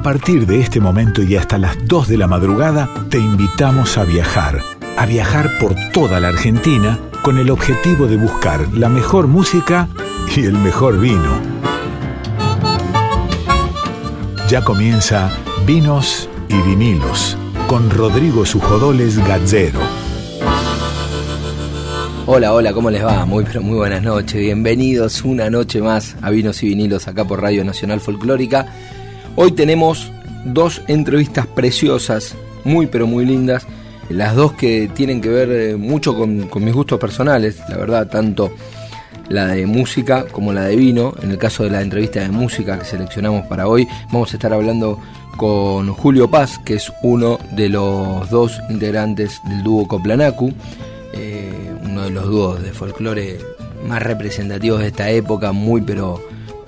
A partir de este momento y hasta las 2 de la madrugada, te invitamos a viajar. A viajar por toda la Argentina con el objetivo de buscar la mejor música y el mejor vino. Ya comienza Vinos y Vinilos con Rodrigo Sujodoles Gazzero. Hola, hola, ¿cómo les va? Muy, muy buenas noches. Bienvenidos una noche más a Vinos y Vinilos acá por Radio Nacional Folclórica. Hoy tenemos dos entrevistas preciosas, muy pero muy lindas. Las dos que tienen que ver eh, mucho con, mis gustos personales, la verdad, tanto la de música como la de vino. En el caso de la entrevista de música que seleccionamos para hoy, vamos a estar hablando con Julio Paz, que es uno de los dos integrantes del dúo Coplanacu, eh, uno de los dúos de folclore más representativos de esta época, muy pero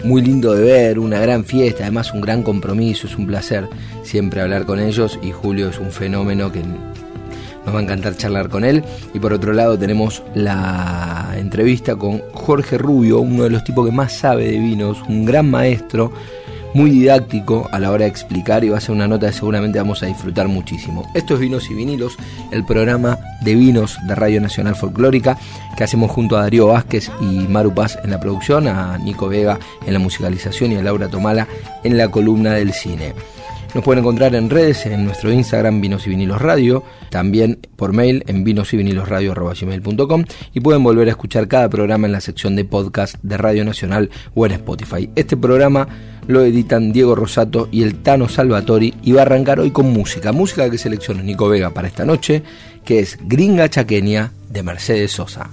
muy lindo de ver, una gran fiesta, además un gran compromiso, es un placer siempre hablar con ellos y Julio es un fenómeno que nos va a encantar charlar con él. Y por otro lado tenemos la entrevista con Jorge Rubio, uno de los tipos que más sabe de vinos, un gran maestro muy didáctico a la hora de explicar y va a ser una nota que seguramente vamos a disfrutar muchísimo. Esto es Vinos y Vinilos, el programa de vinos de Radio Nacional Folclórica que hacemos junto a Darío Vázquez y Maru Paz en la producción, a Nico Vega en la musicalización y a Laura Tomala en la columna del cine. Nos pueden encontrar en redes, en nuestro Instagram Vinos y Vinilos Radio, también por mail en vinos y vinilos y pueden volver a escuchar cada programa en la sección de podcast de Radio Nacional o en Spotify. Este programa lo editan Diego Rosato y el Tano Salvatori y va a arrancar hoy con música, música que selecciona Nico Vega para esta noche, que es Gringa Chaqueña de Mercedes Sosa.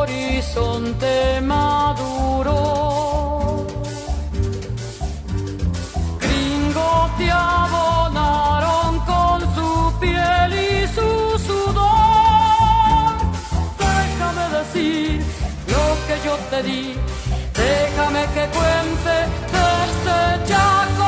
Horizonte maduro. Gringos te abonaron con su piel y su sudor. Déjame decir lo que yo te di, déjame que cuente desde Chaco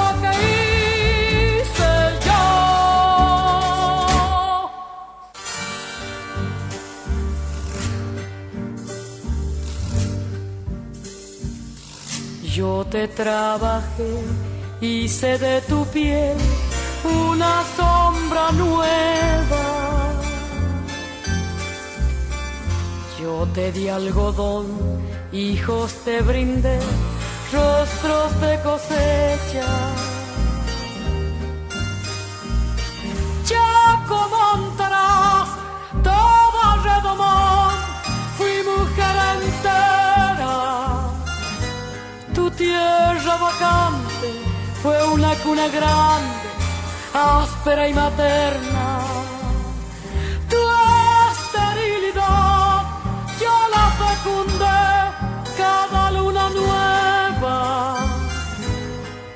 te trabajé, hice de tu piel una sombra nueva. Yo te di algodón, hijos te brindé, rostros de cosecha. Tierra vacante fue una cuna grande, áspera y materna. Tu esterilidad yo la fecundé cada luna nueva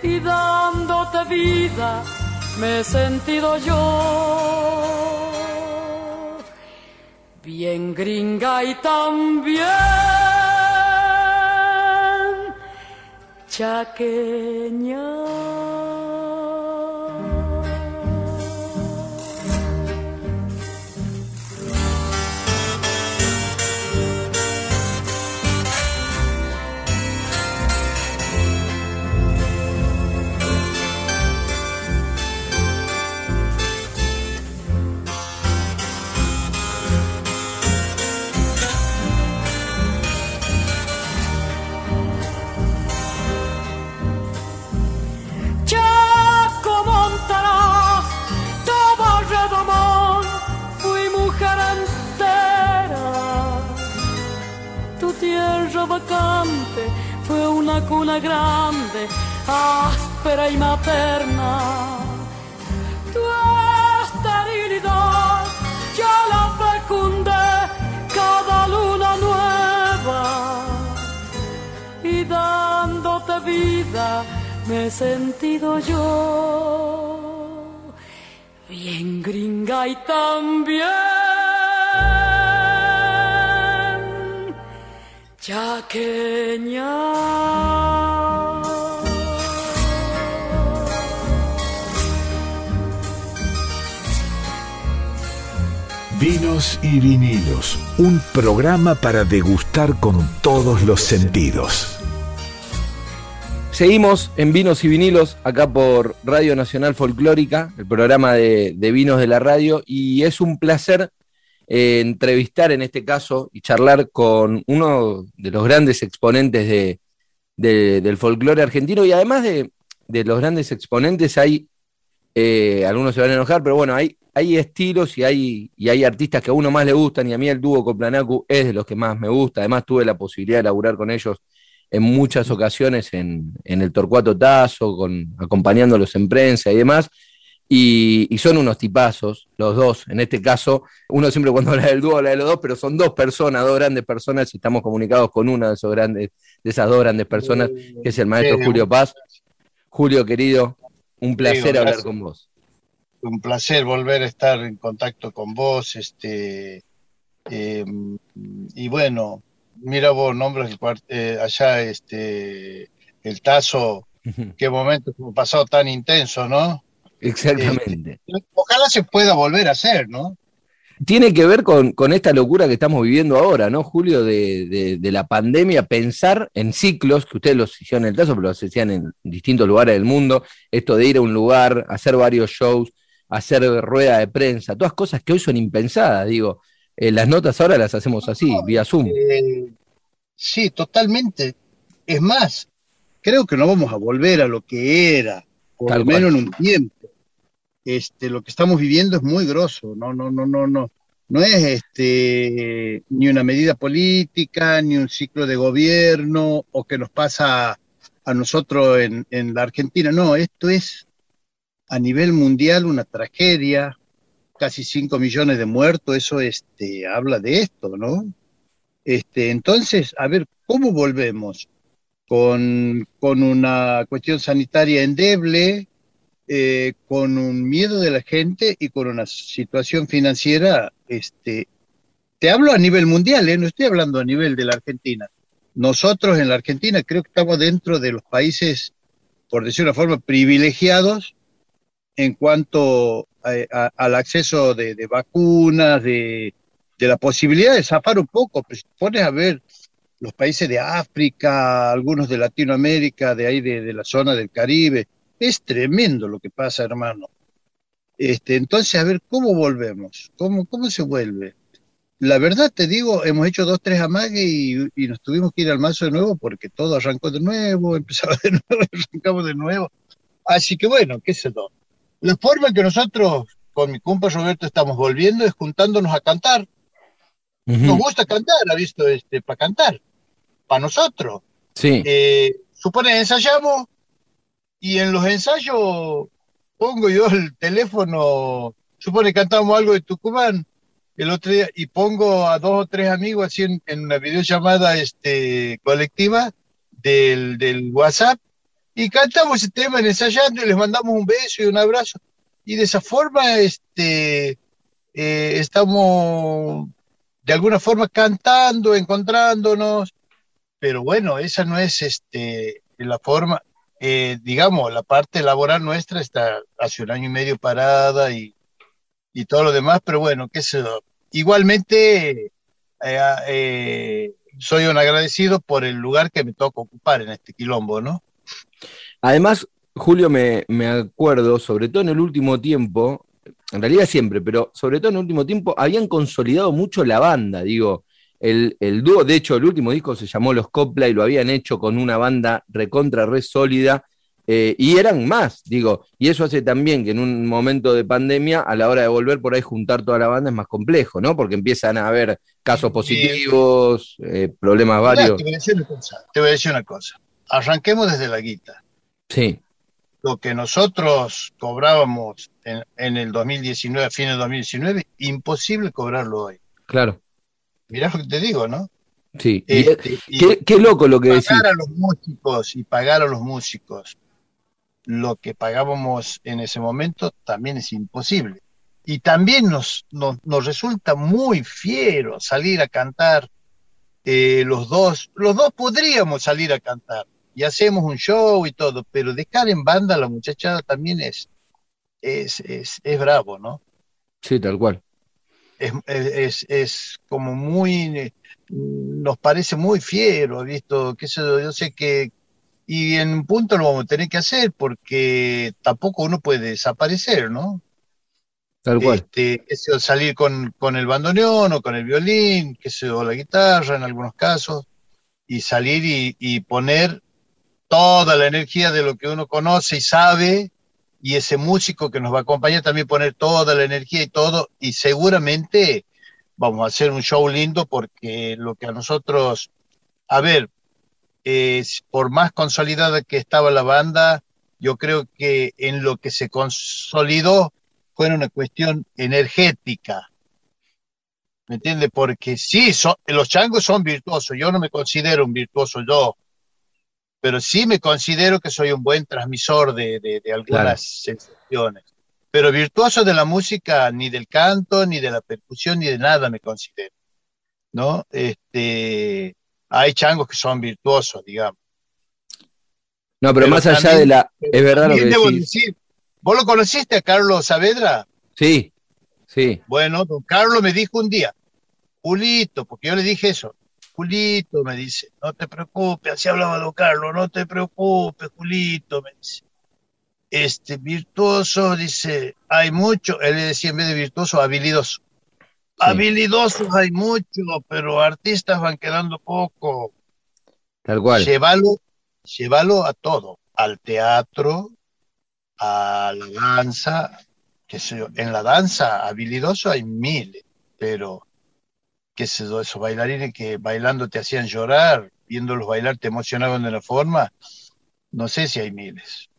y dándote vida me he sentido yo gringa y también chaqueña. Programa para degustar con todos los sentidos. Seguimos en Vinos y Vinilos, acá por Radio Nacional Folclórica, el programa de, de vinos de la radio, y es un placer eh, entrevistar en este caso y charlar con uno de los grandes exponentes del folclore argentino y además de, los grandes exponentes hay, eh, algunos se van a enojar, pero bueno, hay, hay estilos y hay, y hay artistas que a uno más le gustan y a mí el dúo con Planacu es de los que más me gusta, además tuve la posibilidad de laburar con ellos en muchas ocasiones en, en el Torcuato Tazo, con, acompañándolos en prensa y demás, y, son unos tipazos, los dos. En este caso, uno siempre cuando habla del dúo habla de los dos, pero son dos personas, dos grandes personas, y estamos comunicados con una de, esos grandes, de esas dos grandes personas, que es el maestro Julio Paz. Julio, querido, un placer hablar con vos. Un placer volver a estar en contacto con vos. Este, em, y bueno, mira vos, nombres eh, allá, este, el Tazo, qué momento hemos pasado tan intenso, ¿no? Exactamente. Eh, ojalá se pueda volver a hacer, ¿no? Tiene que ver con, esta locura que estamos viviendo ahora, ¿no, Julio? De, la pandemia, pensar en ciclos, que ustedes los hicieron en el caso, pero los hacían en distintos lugares del mundo, esto de ir a un lugar, hacer varios shows, hacer rueda de prensa, todas cosas que hoy son impensadas, digo. Eh, las notas ahora las hacemos así, vía Zoom. Eh, sí, totalmente. Es más, creo que no vamos a volver a lo que era, por lo menos en un tiempo este, lo que estamos viviendo es muy grosso, no, no, no, no, no. No es este, ni una medida política, ni un ciclo de gobierno, o que nos pasa a nosotros en, en la Argentina. No, esto es a nivel mundial una tragedia, casi 5 millones de muertos, eso este, habla de esto, ¿no? Este, entonces, a ver, ¿cómo volvemos? Con, con una cuestión sanitaria endeble, eh, con un miedo de la gente y con una situación financiera, este, te hablo a nivel mundial, ¿eh? no estoy hablando a nivel de la Argentina. Nosotros en la Argentina creo que estamos dentro de los países, por decir una forma, privilegiados en cuanto al acceso de, vacunas, de, la posibilidad de zafar un poco. Pues pones a ver los países de África, algunos de Latinoamérica, de ahí de la zona del Caribe, es tremendo lo que pasa, hermano. Este, entonces, a ver, ¿cómo volvemos? ¿Cómo, cómo se vuelve? La verdad te digo, hemos hecho dos, tres amagues y, nos tuvimos que ir al mazo de nuevo porque todo arrancó de nuevo, empezaba de nuevo, arrancamos de nuevo. Así que bueno, qué sé yo. La forma en que nosotros con mi compa Roberto estamos volviendo es juntándonos a cantar. Nos gusta cantar, ha visto, este, para cantar, para nosotros. Sí. Eh, supone, ensayamos, y en los ensayos pongo yo el teléfono, supone que cantamos algo de Tucumán el otro día y pongo a dos o tres amigos así en, una videollamada este, colectiva del, del, WhatsApp y cantamos ese tema en ensayando y les mandamos un beso y un abrazo. Y de esa forma este, eh, estamos de alguna forma cantando, encontrándonos, pero bueno, esa no es este, la forma, eh, digamos, la parte laboral nuestra está hace un año y medio parada y, y todo lo demás, pero bueno, qué sé Igualmente, eh, eh, soy un agradecido por el lugar que me toca ocupar en este quilombo, ¿no? Además, Julio, me, me acuerdo, sobre todo en el último tiempo, en realidad siempre, pero sobre todo en el último tiempo, habían consolidado mucho la banda, digo, el, el, dúo, de hecho, el último disco se llamó Los Copla y lo habían hecho con una banda recontra, re sólida, eh, y eran más, digo, y eso hace también que en un momento de pandemia, a la hora de volver por ahí juntar toda la banda es más complejo, ¿no? Porque empiezan a haber casos positivos, eh, problemas varios. Te voy, a decir una cosa, te voy a decir una cosa. Arranquemos desde la guita. Sí. Lo que nosotros cobrábamos en, en el 2019, a fines de 2019, imposible cobrarlo hoy. Claro. Mirá lo que te digo, ¿no? Sí. Este, y, qué, qué, loco lo que pagar decís. Pagar a los músicos y pagar a los músicos lo que pagábamos en ese momento también es imposible. Y también nos, nos, nos resulta muy fiero salir a cantar eh, los dos. Los dos podríamos salir a cantar y hacemos un show y todo, pero dejar en banda a la muchachada también es, es, es, es bravo, ¿no? Sí, tal cual. Es, es, es, como muy, nos parece muy fiero, visto, que yo, yo sé que, y en un punto lo vamos a tener que hacer porque tampoco uno puede desaparecer, ¿no? Tal cual. Este, eso, salir con, con, el bandoneón o con el violín, que sea, o la guitarra en algunos casos, y salir y, y, poner toda la energía de lo que uno conoce y sabe, y ese músico que nos va a acompañar también poner toda la energía y todo, y seguramente vamos a hacer un show lindo porque lo que a nosotros, a ver, por más consolidada que estaba la banda, yo creo que en lo que se consolidó fue una cuestión energética. ¿Me entiende? Porque sí, son, los changos son virtuosos. Yo no me considero un virtuoso yo, pero sí me considero que soy un buen transmisor de, de, de algunas claro. sensaciones. Pero virtuoso de la música, ni del canto, ni de la percusión, ni de nada me considero. ¿No? Este, hay changos que son virtuosos, digamos. No, pero, pero más allá también, de la. Es verdad lo que debo decís. decir. ¿Vos lo conociste a Carlos Saavedra? Sí, sí. Bueno, don Carlos me dijo un día, Julito, porque yo le dije eso. Julito me dice, no te preocupes, así hablaba don Carlos, no te preocupes, Julito, me dice. Este virtuoso, dice, hay mucho, él le decía en vez de virtuoso, habilidoso. Sí. Habilidosos hay mucho, pero artistas van quedando poco. Tal cual. Llévalo, llévalo a todo, al teatro, a la danza, que sé yo. En la danza, habilidoso hay miles, pero qué sé yo, esos bailarines que bailando te hacían llorar, viéndolos bailar te emocionaban de una forma, no sé si hay miles.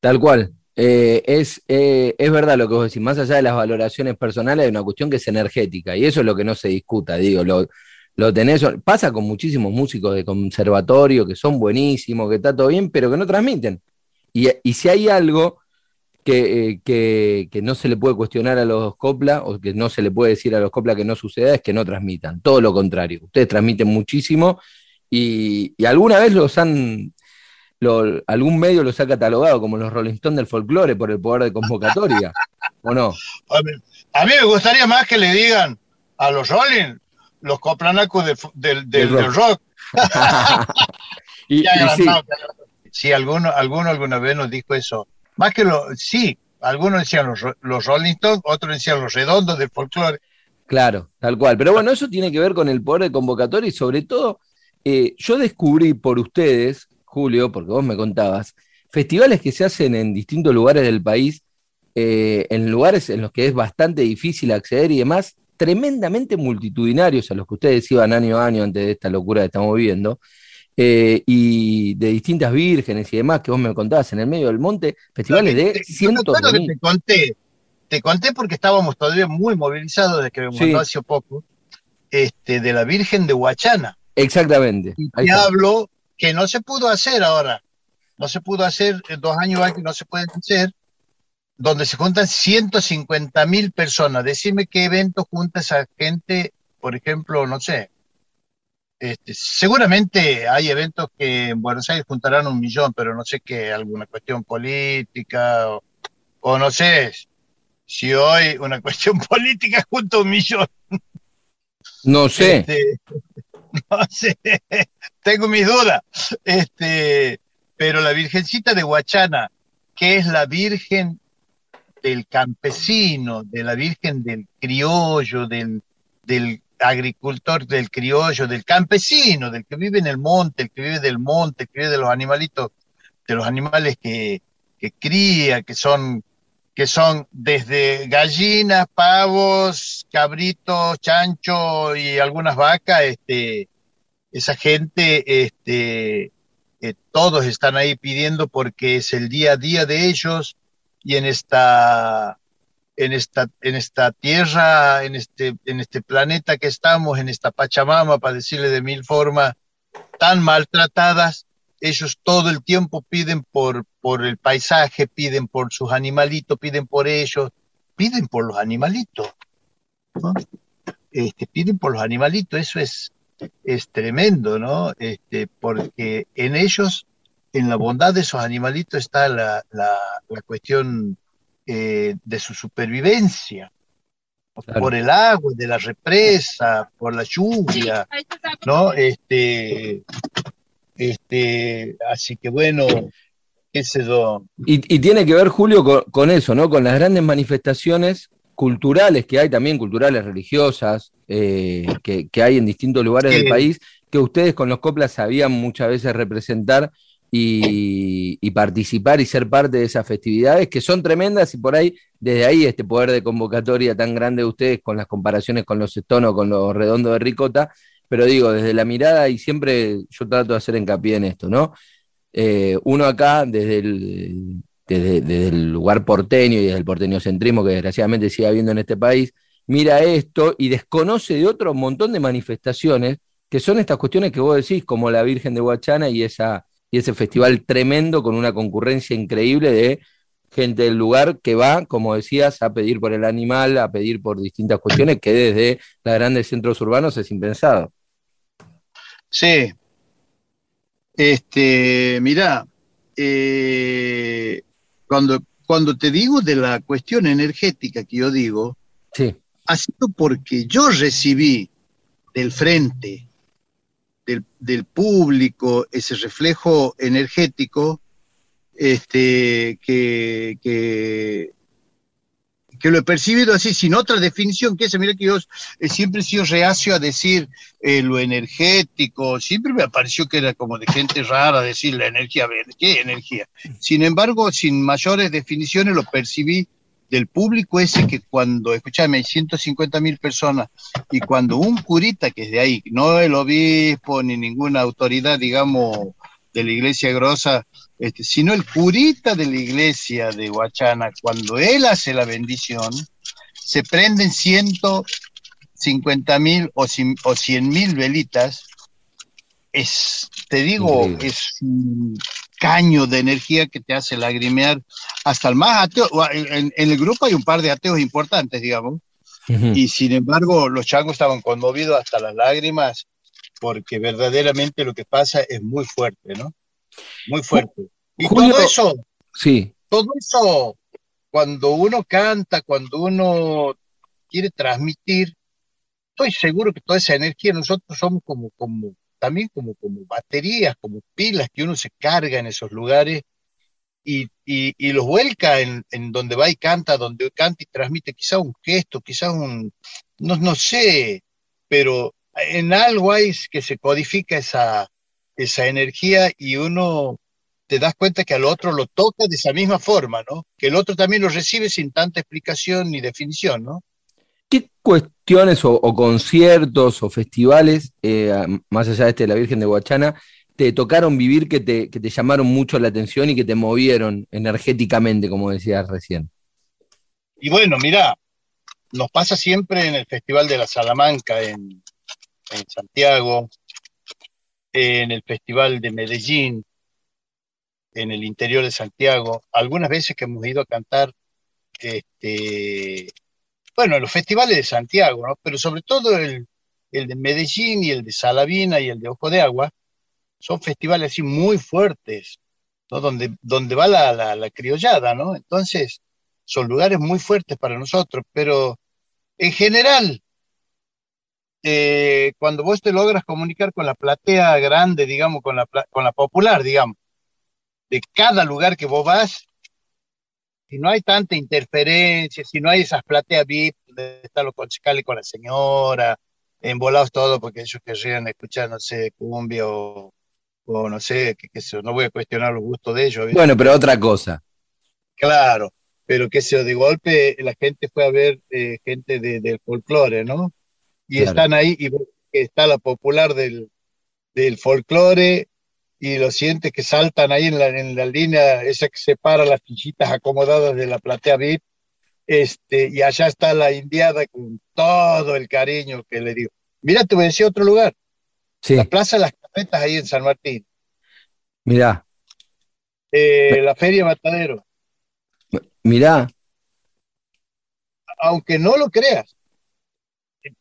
Tal cual. Eh, es, eh, es verdad lo que vos decís, más allá de las valoraciones personales, hay una cuestión que es energética, y eso es lo que no se discuta, digo, lo, lo tenés, pasa con muchísimos músicos de conservatorio que son buenísimos, que está todo bien, pero que no transmiten. Y, y si hay algo que, eh, que, que, no se le puede cuestionar a los copla, o que no se le puede decir a los copla que no suceda, es que no transmitan, todo lo contrario, ustedes transmiten muchísimo, y, y alguna vez los han lo, algún medio los ha catalogado como los Rolling Stones del folclore por el poder de convocatoria, ¿o no? A mí, a mí, me gustaría más que le digan a los Rolling los coplanacos de, de, de, del, rock. Del rock. y, y sí. sí, alguno, alguno alguna vez nos dijo eso. Más que lo, sí, algunos decían los, los Rolling Stones, otros decían los redondos del folclore. Claro, tal cual. Pero bueno, eso tiene que ver con el poder de convocatoria y sobre todo, eh, yo descubrí por ustedes Julio, porque vos me contabas, festivales que se hacen en distintos lugares del país, eh, en lugares en los que es bastante difícil acceder y demás, tremendamente multitudinarios a los que ustedes iban año a año antes de esta locura que estamos viviendo, eh, y de distintas vírgenes y demás que vos me contabas en el medio del monte, festivales no, de te, cientos de. Te conté, te conté porque estábamos todavía muy movilizados desde que me Sí. mandó hace poco, este, de la Virgen de Huachana. Exactamente. Y te hablo que no se pudo hacer ahora. No se pudo hacer en dos años antes, no se puede hacer, donde se juntan 150 mil personas. Decime qué evento junta esa gente, por ejemplo, no sé. Este, seguramente hay eventos que en Buenos Aires juntarán un millón, pero no sé qué, alguna cuestión política o, o no sé si hoy una cuestión política junto a un millón. No sé. Este, no sé, tengo mis dudas. Este, pero la Virgencita de Huachana, que es la Virgen del campesino, de la Virgen del criollo, del, del agricultor, del criollo, del campesino, del que vive en el monte, el que vive del monte, el que vive de los animalitos, de los animales que, que cría, que son que son desde gallinas, pavos, cabritos, chancho y algunas vacas, este, esa gente, este, eh, todos están ahí pidiendo porque es el día a día de ellos y en esta, en esta, en esta tierra, en este, en este planeta que estamos, en esta Pachamama, para decirle de mil formas, tan maltratadas, ellos todo el tiempo piden por, por el paisaje, piden por sus animalitos, piden por ellos, piden por los animalitos. Este, piden por los animalitos, eso es, es tremendo, ¿no? Este, porque en ellos, en la bondad de esos animalitos está la, la, cuestión eh, de su supervivencia. Por el agua, de la represa, por la lluvia, ¿no? Este, este, así que bueno, sé yo. Y, y tiene que ver, Julio, con, eso, ¿no? Con las grandes manifestaciones culturales que hay también, culturales, religiosas, eh, que, hay en distintos lugares del país, que ustedes con los coplas sabían muchas veces representar y, participar y ser parte de esas festividades que son tremendas y por ahí, desde ahí este poder de convocatoria tan grande de ustedes con las comparaciones con los estonos, con los redondos de ricota, pero digo, desde la mirada, y siempre yo trato de hacer hincapié en esto, ¿no? Eh, uno acá, desde el, desde, el lugar porteño y desde el porteño centrismo que desgraciadamente sigue habiendo en este país, mira esto y desconoce de otro montón de manifestaciones que son estas cuestiones que vos decís, como la Virgen de Huachana y, esa, y ese festival tremendo con una concurrencia increíble de gente del lugar que va, como decías, a pedir por el animal, a pedir por distintas cuestiones que desde los grandes centros urbanos es impensado. Sí. Este, mira, eh, cuando, cuando te digo de la cuestión energética que yo digo, sí. ha sido porque yo recibí del frente, del, público, ese reflejo energético este, que, que, que lo he percibido así, sin otra definición que esa. Mira que yo eh, siempre he sido reacio a decir eh, lo energético, siempre me pareció que era como de gente rara decir la energía, ¿qué energía? Sin embargo, sin mayores definiciones lo percibí del público ese que cuando, escúchame, hay 150 mil personas y cuando un curita que es de ahí, no el obispo ni ninguna autoridad, digamos, de la iglesia grosa, este, sino el curita de la iglesia de Huachana, cuando él hace la bendición, se prenden 150 mil o, 100 mil velitas, es, te digo, es caño de energía que te hace lagrimear hasta el más ateo. En, el grupo hay un par de ateos importantes, digamos, y sin embargo los changos estaban conmovidos hasta las lágrimas porque verdaderamente lo que pasa es muy fuerte, ¿no? muy fuerte. Y todo eso, sí. todo eso, cuando uno canta, cuando uno quiere transmitir, estoy seguro que toda esa energía nosotros somos como, como, también como, como baterías, como pilas que uno se carga en esos lugares y, y, los vuelca en, en, donde va y canta, donde canta y transmite quizá un gesto, quizá un, no, no sé, pero en algo hay que se codifica esa, esa energía y uno te das cuenta que al otro lo toca de esa misma forma, ¿no? Que el otro también lo recibe sin tanta explicación ni definición, ¿no? ¿Qué cuestiones o, conciertos o festivales, eh, más allá de este de la Virgen de Huachana, te tocaron vivir que te, que te llamaron mucho la atención y que te movieron energéticamente, como decías recién? Y bueno, mira, nos pasa siempre en el Festival de la Salamanca en Santiago, en el Festival de Medellín, en el interior de Santiago, algunas veces que hemos ido a cantar este, bueno, los festivales de Santiago, ¿no? Pero sobre todo el, el de Medellín y el de Salavina y el de Ojo de Agua, son festivales así muy fuertes, ¿no? Donde, donde va la, la, criollada, ¿no? Entonces, son lugares muy fuertes para nosotros, pero en general, eh, cuando vos te logras comunicar con la platea grande, digamos, con la, con la popular, digamos, de cada lugar que vos vas, si no hay tanta interferencia, si no hay esas plateas VIP donde están los concejales con la señora, embolados todos porque ellos querrían escuchar, no sé, cumbia o, no sé, qué sé no voy a cuestionar los gustos de ellos. Bueno, pero otra cosa. Claro, pero que se de golpe la gente fue a ver eh, gente de, del folclore, ¿no? Y están ahí y está la popular del, del folclore y lo sientes que saltan ahí en la, en la línea, esa que separa las fichitas acomodadas de la platea VIP, este, y allá está la indiada con todo el cariño que le digo. Mira, te voy a decir otro lugar. La Plaza de las Carretas ahí en San Martín. Mira. Eh, la Feria Matadero. Mira. Aunque no lo creas,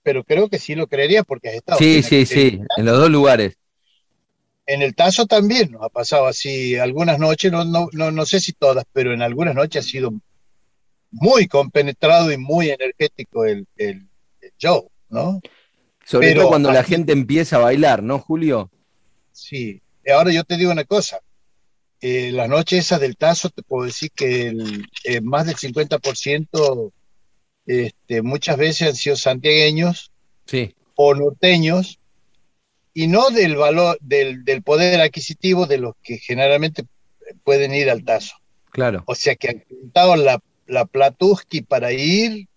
pero creo que sí lo creería porque has estado. Sí, sí, sí, en los dos lugares. En el Tazo también nos ha pasado así, algunas noches, no, no, no, sé si todas, pero en algunas noches ha sido muy compenetrado y muy energético el, el, show, ¿no? Sobre todo cuando la gente empieza a bailar, ¿no, Julio? Sí, ahora yo te digo una cosa, eh, las noches esas del Tazo te puedo decir que el, eh, más del 50% este, muchas veces han sido santiagueños sí. o norteños y no del valor, del, poder adquisitivo de los que generalmente pueden ir al tazo. Claro. O sea que han juntado la, la Platuski para ir,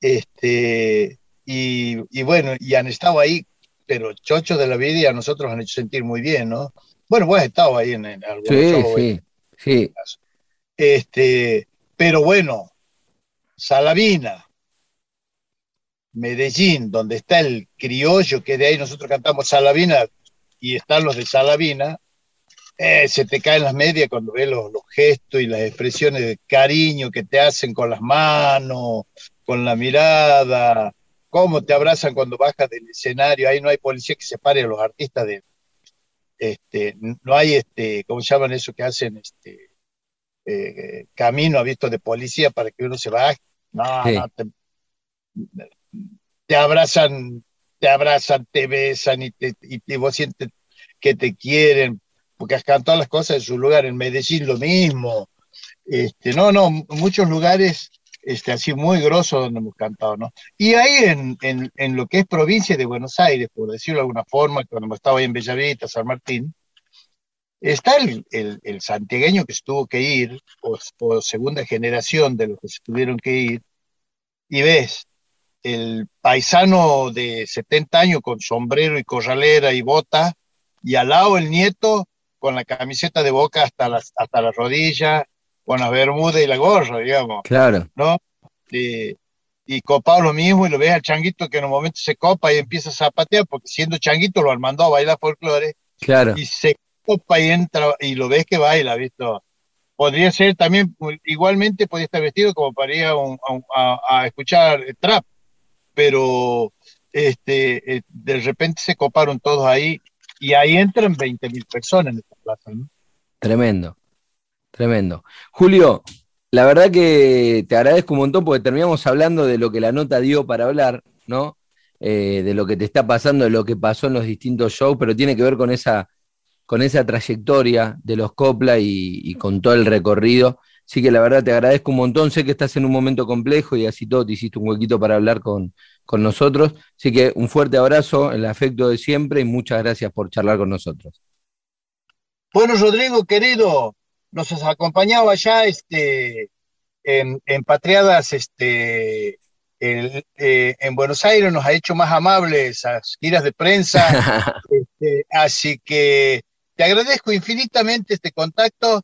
este, y, bueno, y han estado ahí, pero chochos de la vida y a nosotros han hecho sentir muy bien, ¿no? Bueno, vos has estado ahí en, algún Sí, sí, sí. Este, pero bueno, Salavina, Medellín, donde está el criollo, que de ahí nosotros cantamos Salavina y están los de Salavina, eh, se te caen las medias cuando ves los, gestos y las expresiones de cariño que te hacen con las manos, con la mirada, cómo te abrazan cuando bajas del escenario, ahí no hay policía que separe a los artistas de, este, no hay este, ¿cómo se llaman eso que hacen? Este, eh, camino visto de policía para que uno se baje. No, no, te, te abrazan, te abrazan, te besan y, te, vos sientes que te quieren, porque has cantado las cosas en su lugar, en Medellín lo mismo. Este, no, no, muchos lugares este, así muy grosos donde hemos cantado, ¿no? Y ahí en, en, lo que es provincia de Buenos Aires, por decirlo de alguna forma, cuando estado ahí en Bellavista, San Martín, está el, el, el santiagueño que se tuvo que ir, o, o segunda generación de los que se tuvieron que ir, y ves el paisano de 70 años con sombrero y corralera y bota, y al lado el nieto con la camiseta de boca hasta las, hasta las rodillas, con la bermuda y la gorra, digamos. Claro. ¿No? Y, y copado lo mismo, y lo ves al changuito que en un momento se copa y empieza a zapatear, porque siendo changuito lo han mandado a bailar folclore. Claro. Y se copa y entra, y lo ves que baila, ¿visto? Podría ser también, igualmente podría estar vestido como para ir a, a escuchar trap pero este, eh, de repente se coparon todos ahí y ahí entran 20 mil personas en esta plaza. Tremendo, tremendo. Julio, la verdad que te agradezco un montón porque terminamos hablando de lo que la nota dio para hablar, ¿no? Eh, de lo que te está pasando, de lo que pasó en los distintos shows, pero tiene que ver con esa, con esa trayectoria de los Copla y con todo el recorrido. Así que la verdad te agradezco un montón, sé que estás en un momento complejo y así todo te hiciste un huequito para hablar con, nosotros. Así que un fuerte abrazo, el afecto de siempre y muchas gracias por charlar con nosotros. Bueno, Rodrigo, querido, nos has acompañado allá este, en, Patriadas este, eh, en Buenos Aires, nos ha hecho más amables esas giras de prensa. Este, así que te agradezco infinitamente este contacto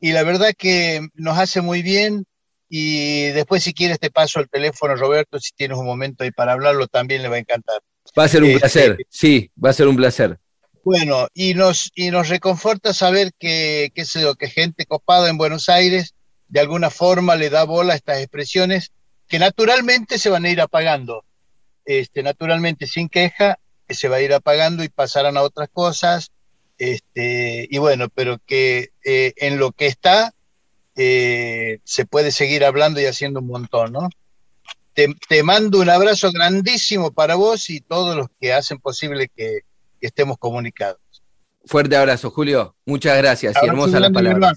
y la verdad que nos hace muy bien. Y después, si quieres, te paso el teléfono, Roberto, si tienes un momento ahí para hablarlo, también le va a encantar. Va a ser un este, placer, sí, va a ser un placer. Bueno, y nos, y nos reconforta saber que, que, que gente copada en Buenos Aires de alguna forma le da bola a estas expresiones que naturalmente se van a ir apagando. Este, naturalmente, sin queja, se va a ir apagando y pasarán a otras cosas. Este, y bueno, pero que eh, en lo que está eh, se puede seguir hablando y haciendo un montón, ¿no? Te, mando un abrazo grandísimo para vos y todos los que hacen posible que, estemos comunicados. Fuerte abrazo, Julio. Muchas gracias y hermosa la palabra.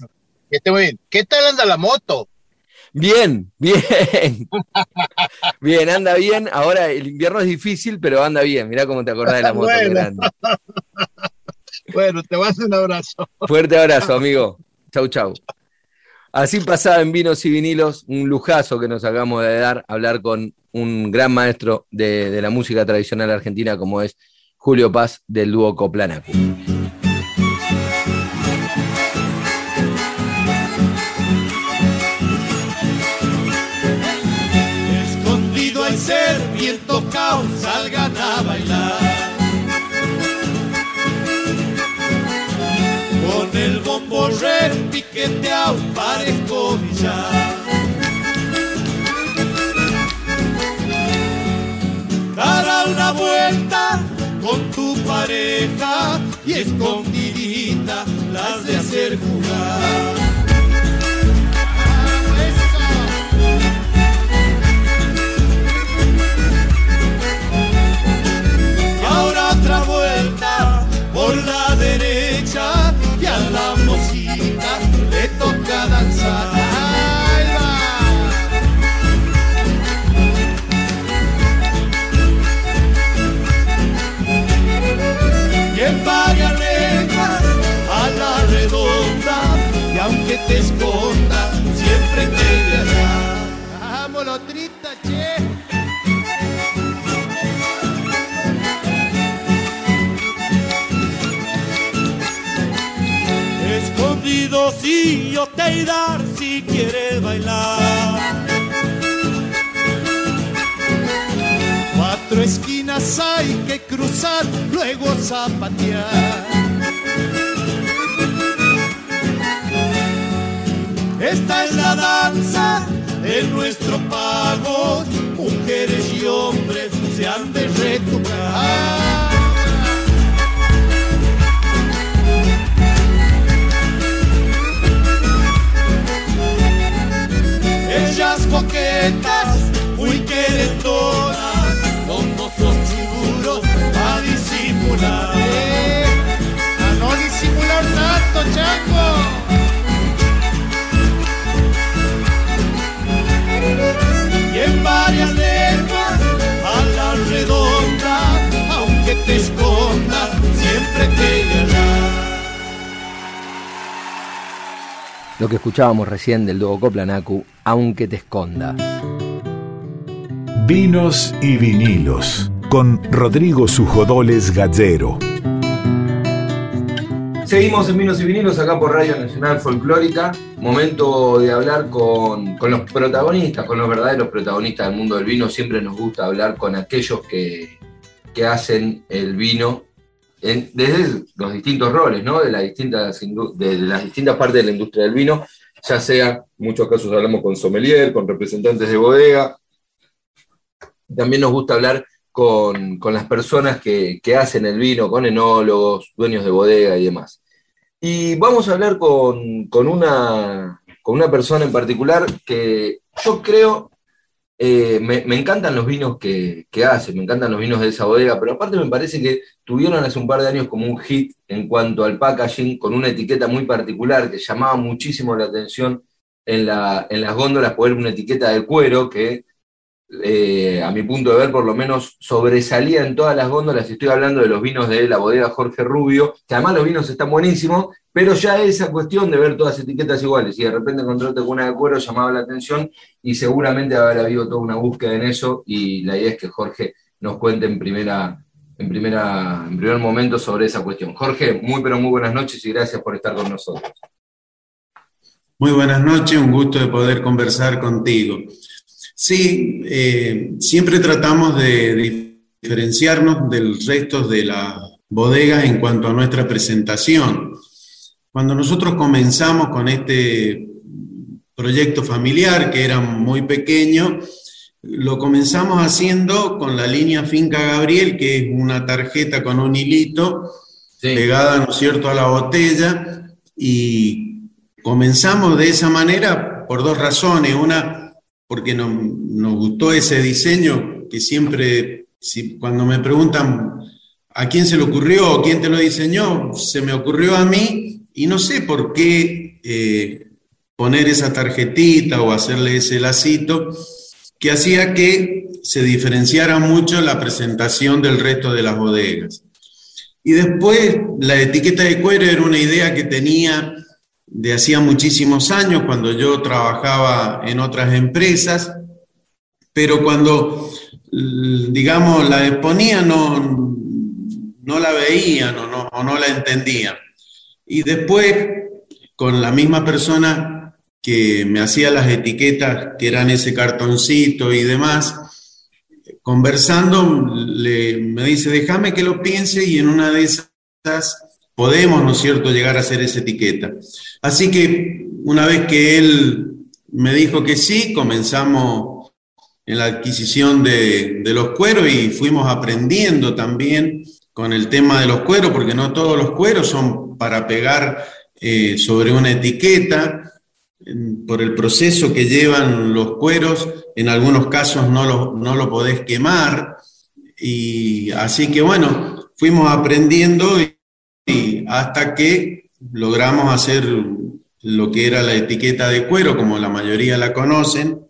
Que esté muy bien. ¿Qué tal anda la moto? Bien, bien. bien, anda bien. Ahora el invierno es difícil, pero anda bien. Mirá cómo te acordás de la moto bueno. grande. bueno, te vas un abrazo. Fuerte abrazo, amigo. Chau, chau. Así pasaba en Vinos y Vinilos, un lujazo que nos acabamos de dar, hablar con un gran maestro de, de la música tradicional argentina como es Julio Paz del dúo Coplanacu. bien tocado el bombo repiqueteado parezco billar. Dará una vuelta con tu pareja y escondidita las de hacer jugar. por la si yo te dar si quieres bailar. Cuatro esquinas hay que cruzar, luego zapatear. Esta es la danza de nuestro pago, mujeres y hombres se han de retocar. Coquetas, muy querendonas, con mozos chulos a disimular. a no disimular tanto, chango. Y en varias lenguas a la redonda, aunque te esconda, siempre te. Lo que escuchábamos recién del dúo Coplanacu, Aunque te esconda. Vinos y vinilos con Rodrigo Sujodoles Gallero. Seguimos en Vinos y Vinilos acá por Radio Nacional Folclórica. Momento de hablar con, con, los protagonistas, con los verdaderos protagonistas del mundo del vino. Siempre nos gusta hablar con aquellos que, que hacen el vino desde los distintos roles, ¿no? De las distintas, de las distintas partes de la industria del vino, ya sea, en muchos casos hablamos con sommelier, con representantes de bodega. También nos gusta hablar con, las personas que, hacen el vino, con enólogos, dueños de bodega y demás. Y vamos a hablar con, una, con una persona en particular que yo creo eh, me, encantan los vinos que, hace, me encantan los vinos de esa bodega, pero aparte me parece que tuvieron hace un par de años como un hit en cuanto al packaging, con una etiqueta muy particular que llamaba muchísimo la atención en, la, en las góndolas, poner una etiqueta de cuero que eh, a mi punto de ver, por lo menos sobresalía en todas las góndolas. Estoy hablando de los vinos de la bodega Jorge Rubio, que además los vinos están buenísimos, pero ya esa cuestión de ver todas etiquetas iguales y de repente encontrarte con una de cuero llamaba la atención y seguramente habrá habido toda una búsqueda en eso. Y la idea es que Jorge nos cuente en primera. En, primera, en primer momento sobre esa cuestión. Jorge, muy pero muy buenas noches y gracias por estar con nosotros. Muy buenas noches, un gusto de poder conversar contigo. Sí, eh, siempre tratamos de diferenciarnos del resto de la bodega en cuanto a nuestra presentación. Cuando nosotros comenzamos con este proyecto familiar que era muy pequeño. Lo comenzamos haciendo con la línea Finca Gabriel, que es una tarjeta con un hilito pegada, ¿no es cierto?, a la botella. Y comenzamos de esa manera por dos razones. Una, porque nos, gustó ese diseño que siempre, si, cuando me preguntan a quién se le ocurrió o quién te lo diseñó, se me ocurrió a mí y no sé por qué eh, poner esa tarjetita o hacerle ese lacito que hacía que se diferenciara mucho la presentación del resto de las bodegas. Y después la etiqueta de cuero era una idea que tenía de hacía muchísimos años cuando yo trabajaba en otras empresas, pero cuando, digamos, la exponía no, no la veían o no, o no la entendían. Y después, con la misma persona que me hacía las etiquetas, que eran ese cartoncito y demás, conversando, me dice, déjame que lo piense y en una de esas podemos, ¿no es cierto?, llegar a hacer esa etiqueta. Así que una vez que él me dijo que sí, comenzamos en la adquisición de, de los cueros y fuimos aprendiendo también con el tema de los cueros, porque no todos los cueros son para pegar eh, sobre una etiqueta. Por el proceso que llevan los cueros, en algunos casos no lo, no lo podés quemar. Y así que bueno, fuimos aprendiendo y, hasta que logramos hacer lo que era la etiqueta de cuero, como la mayoría la conocen,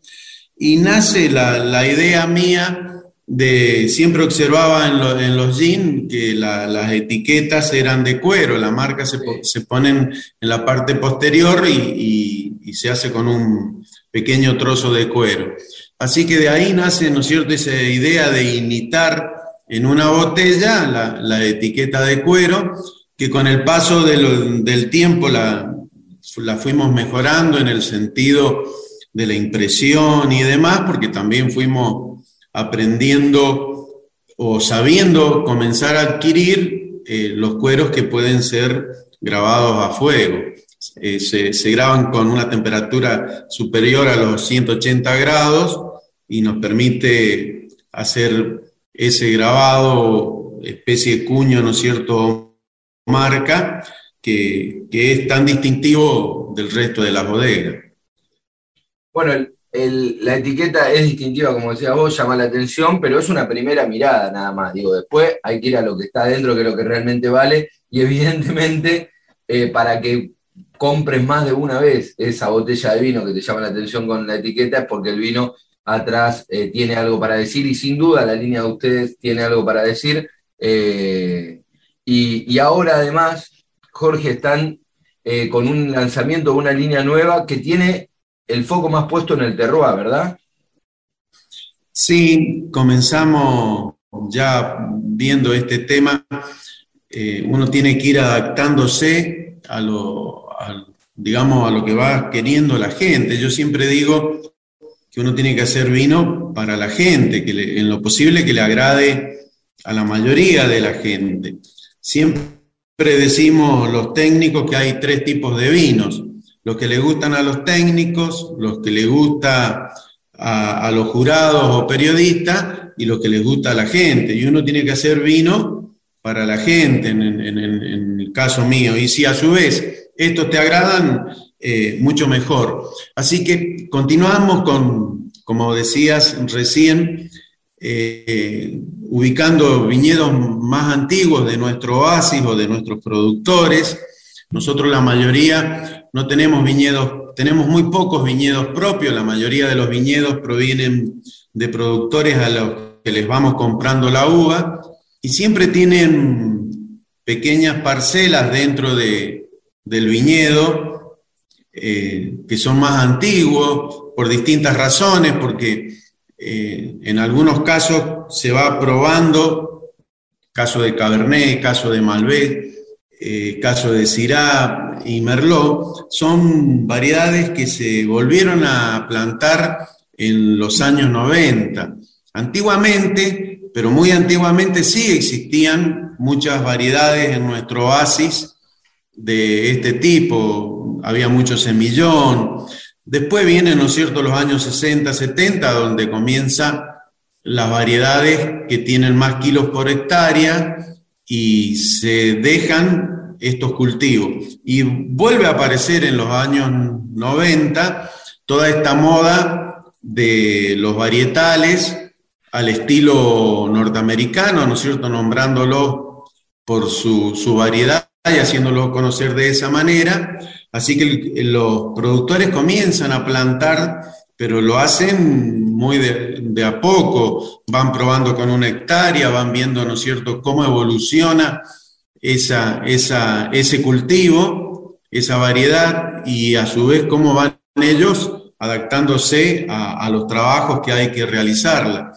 y nace la, la idea mía de, siempre observaba en, los jeans que las etiquetas eran de cuero, la marca se, se ponen en la parte posterior y, y, se hace con un pequeño trozo de cuero. Así que de ahí nace, ¿no es cierto?, esa idea de imitar en una botella la, la etiqueta de cuero, que con el paso del, tiempo la, la fuimos mejorando en el sentido de la impresión y demás, porque también fuimos aprendiendo o sabiendo comenzar a adquirir eh, los cueros que pueden ser grabados a fuego. Eh, se, graban con una temperatura superior a los 180 grados y nos permite hacer ese grabado, especie de cuño, ¿no es cierto?, marca, que, que es tan distintivo del resto de las bodegas. Bueno, la etiqueta es distintiva, como decía vos, llama la atención, pero es una primera mirada nada más. Digo, después hay que ir a lo que está adentro, que es lo que realmente vale, y evidentemente eh, para que compres más de una vez esa botella de vino que te llama la atención con la etiqueta es porque el vino atrás eh, tiene algo para decir y sin duda la línea de ustedes tiene algo para decir. Eh, y, ahora además, Jorge, están con un lanzamiento, una línea nueva que tiene el foco más puesto en el terroir, ¿verdad? Sí, comenzamos ya viendo este tema. Eh, uno tiene que ir adaptándose a lo, digamos, a lo que va queriendo la gente. Yo siempre digo que uno tiene que hacer vino para la gente, que en lo posible que le agrade a la mayoría de la gente. Siempre decimos los técnicos que hay tres tipos de vinos los que le gustan a los técnicos, los que le gusta a, los jurados o periodistas y los que les gusta a la gente. Y uno tiene que hacer vino para la gente, en, el caso mío. Y si a su vez estos te agradan, eh, mucho mejor. Así que continuamos con, como decías recién, eh, ubicando viñedos más antiguos de nuestro oasis o de nuestros productores. Nosotros la mayoría no tenemos viñedos, tenemos muy pocos viñedos propios, la mayoría de los viñedos provienen de productores a los que les vamos comprando la uva y siempre tienen pequeñas parcelas dentro de, del viñedo eh, que son más antiguos por distintas razones, porque eh, en algunos casos se va probando, caso de Cabernet, caso de Malbec, eh, caso de Syrah y Merlot, son variedades que se volvieron a plantar en los años 90. Antiguamente, pero muy antiguamente sí existían muchas variedades en nuestro oasis de este tipo. Había mucho semillón, Después vienen, ¿no es cierto?, los años 60, 70, donde comienzan las variedades que tienen más kilos por hectárea y se dejan estos cultivos. Y vuelve a aparecer en los años 90 toda esta moda de los varietales al estilo norteamericano, ¿no es cierto?, nombrándolo por su, su variedad y haciéndolo conocer de esa manera. Así que los productores comienzan a plantar, pero lo hacen muy de, a poco, van probando con una hectárea, van viendo, ¿no es cierto?, cómo evoluciona esa, ese cultivo, esa variedad, y a su vez cómo van ellos adaptándose a, a los trabajos que hay que realizarla.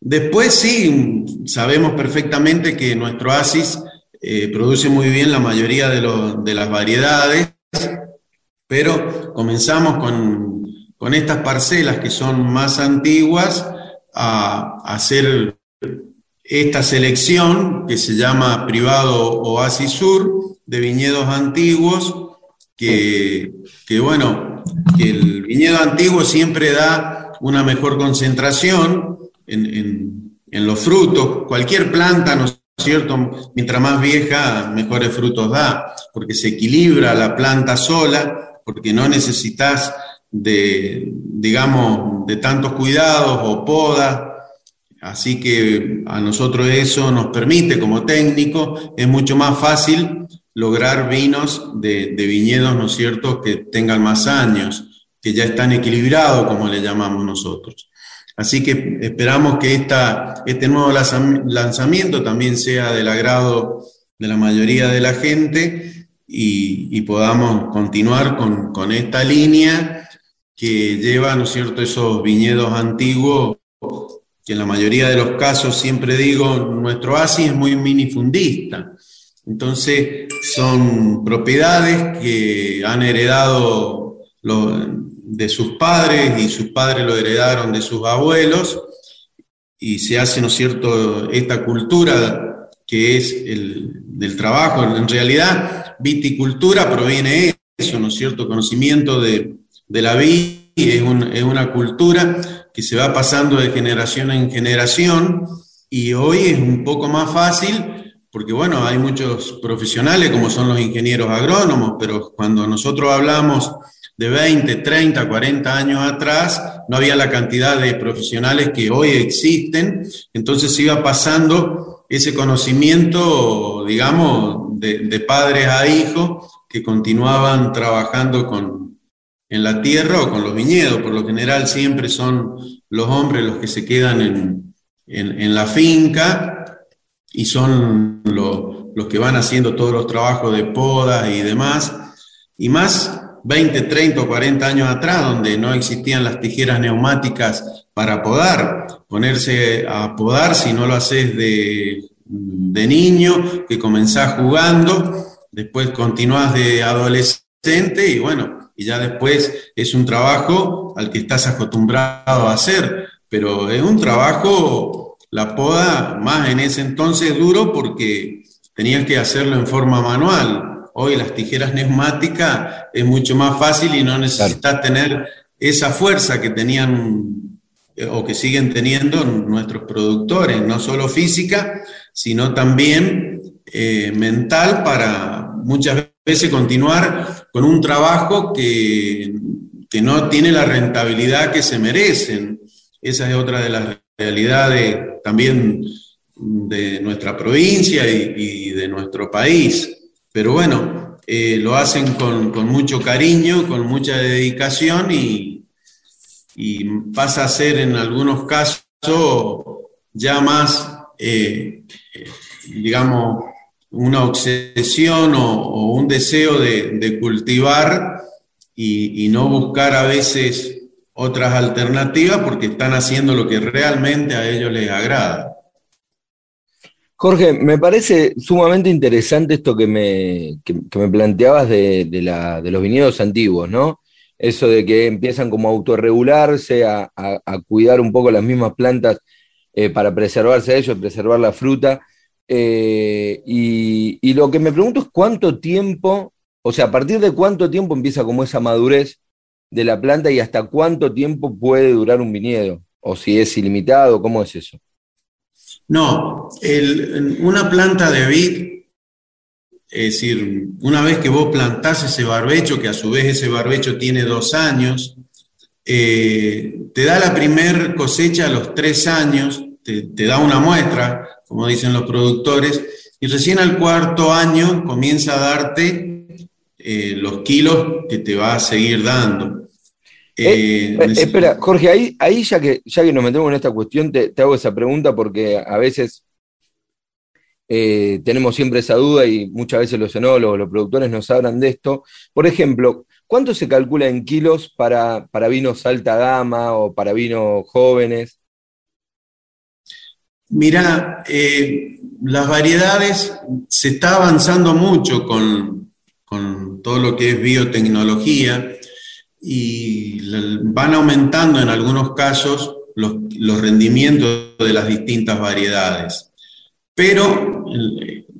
Después sí, sabemos perfectamente que nuestro ASIS eh, produce muy bien la mayoría de, las variedades, pero comenzamos con, estas parcelas que son más antiguas a, hacer esta selección que se llama Privado Oasis Sur de viñedos antiguos, que, bueno, que el viñedo antiguo siempre da una mejor concentración en, en los frutos. Cualquier planta nos ¿cierto? Mientras más vieja, mejores frutos da, porque se equilibra la planta sola, porque no necesitas de, digamos, de tantos cuidados o poda. Así que a nosotros eso nos permite, como técnico, es mucho más fácil lograr vinos de, de viñedos, ¿no es cierto?, que tengan más años, que ya están equilibrados, como le llamamos nosotros. Así que esperamos que esta, este nuevo lanzamiento también sea del agrado de la mayoría de la gente y, podamos continuar con, esta línea que lleva, ¿no es cierto?, esos viñedos antiguos, que en la mayoría de los casos, siempre digo, nuestro ASI es muy minifundista. Entonces, son propiedades que han heredado de sus padres y sus padres lo heredaron de sus abuelos y se hace, ¿no es cierto?, esta cultura que es el del trabajo. En realidad, viticultura proviene de eso, ¿no es cierto?, conocimiento de, la vida, es, es una cultura que se va pasando de generación en generación y hoy es un poco más fácil porque bueno, hay muchos profesionales como son los ingenieros agrónomos, pero cuando nosotros hablamos de 20, 30, 40 años atrás, no había la cantidad de profesionales que hoy existen, entonces iba pasando ese conocimiento, digamos, de, padres a hijos que continuaban trabajando con, en la tierra o con los viñedos. Por lo general siempre son los hombres los que se quedan en, en, la finca y son los, que van haciendo todos los trabajos de podas y demás. Y más 20, 30 o 40 años atrás, donde no existían las tijeras neumáticas para podar, ponerse a podar si no lo haces de, niño, que comenzás jugando, después continuás de adolescente y bueno, y ya después es un trabajo al que estás acostumbrado a hacer, pero es un trabajo, la poda, más en ese entonces duro porque tenías que hacerlo en forma manual, Hoy las tijeras neumáticas es mucho más fácil y no necesitas tener esa fuerza que tenían eh, o que siguen teniendo nuestros productores, no solo física, sino también eh, mental para muchas veces continuar con un trabajo que, que, no tiene la rentabilidad que se merecen. Esa es otra de las realidades también de nuestra provincia y, y de nuestro país. Pero bueno, eh, lo hacen con, mucho cariño, con mucha dedicación y, pasa a ser en algunos casos ya más, eh, digamos, una obsesión o, un deseo de, cultivar y, no buscar a veces otras alternativas porque están haciendo lo que realmente a ellos les agrada. Jorge, me parece sumamente interesante esto que me, me planteabas de, los viñedos antiguos, ¿no? Eso de que empiezan como a autorregularse, a, cuidar un poco las mismas plantas eh, para preservarse ellos, preservar la fruta. Eh, y, y, lo que me pregunto es cuánto tiempo, o sea, a partir de cuánto tiempo empieza como esa madurez de la planta y hasta cuánto tiempo puede durar un viñedo? ¿O si es ilimitado? ¿Cómo es eso? No, una planta de vid, es decir, una vez que vos plantás ese barbecho, que a su vez ese barbecho tiene dos años, eh, te da la primer cosecha a los tres años, te, da una muestra, como dicen los productores, y recién al cuarto año comienza a darte eh, los kilos que te va a seguir dando. Eh, espera, Jorge, ahí, ahí ya, que, ya que nos metemos en esta cuestión, te, hago esa pregunta porque a veces tenemos siempre esa duda y muchas veces los enólogos, los productores nos hablan de esto. Por ejemplo, ¿Cuánto se calcula en kilos para, para vinos alta gama o para vinos jóvenes? Mira, eh, las variedades se está avanzando mucho con, todo lo que es biotecnología y van aumentando en algunos casos los, los rendimientos de las distintas variedades. Pero